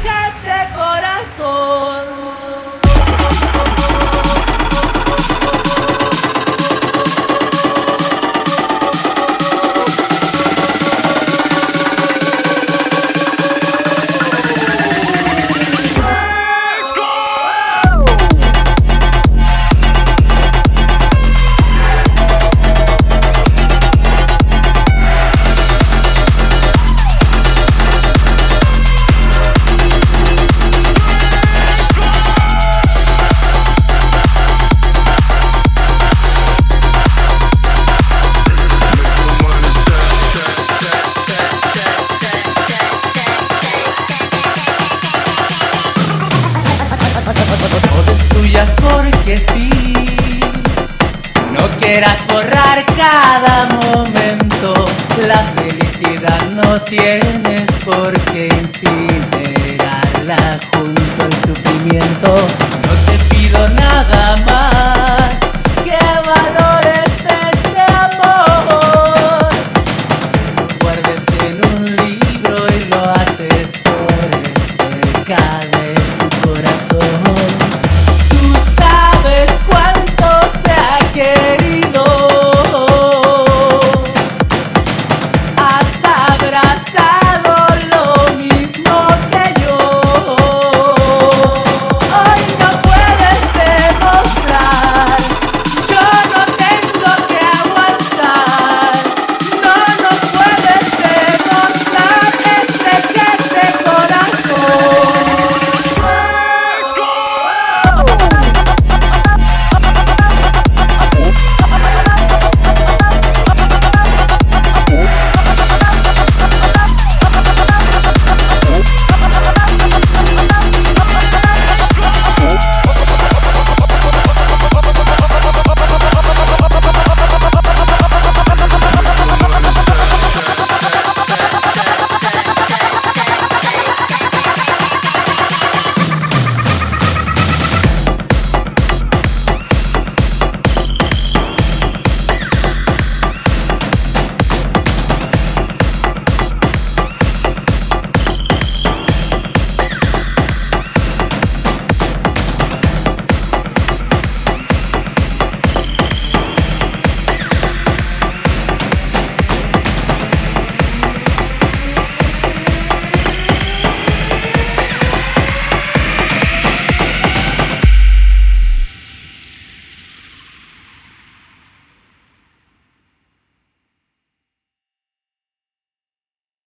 echaste corazón. Porque sí. No quieras borrar cada momento. La felicidad no tienes por qué incinerarla junto al sufrimiento. No te pido nada más.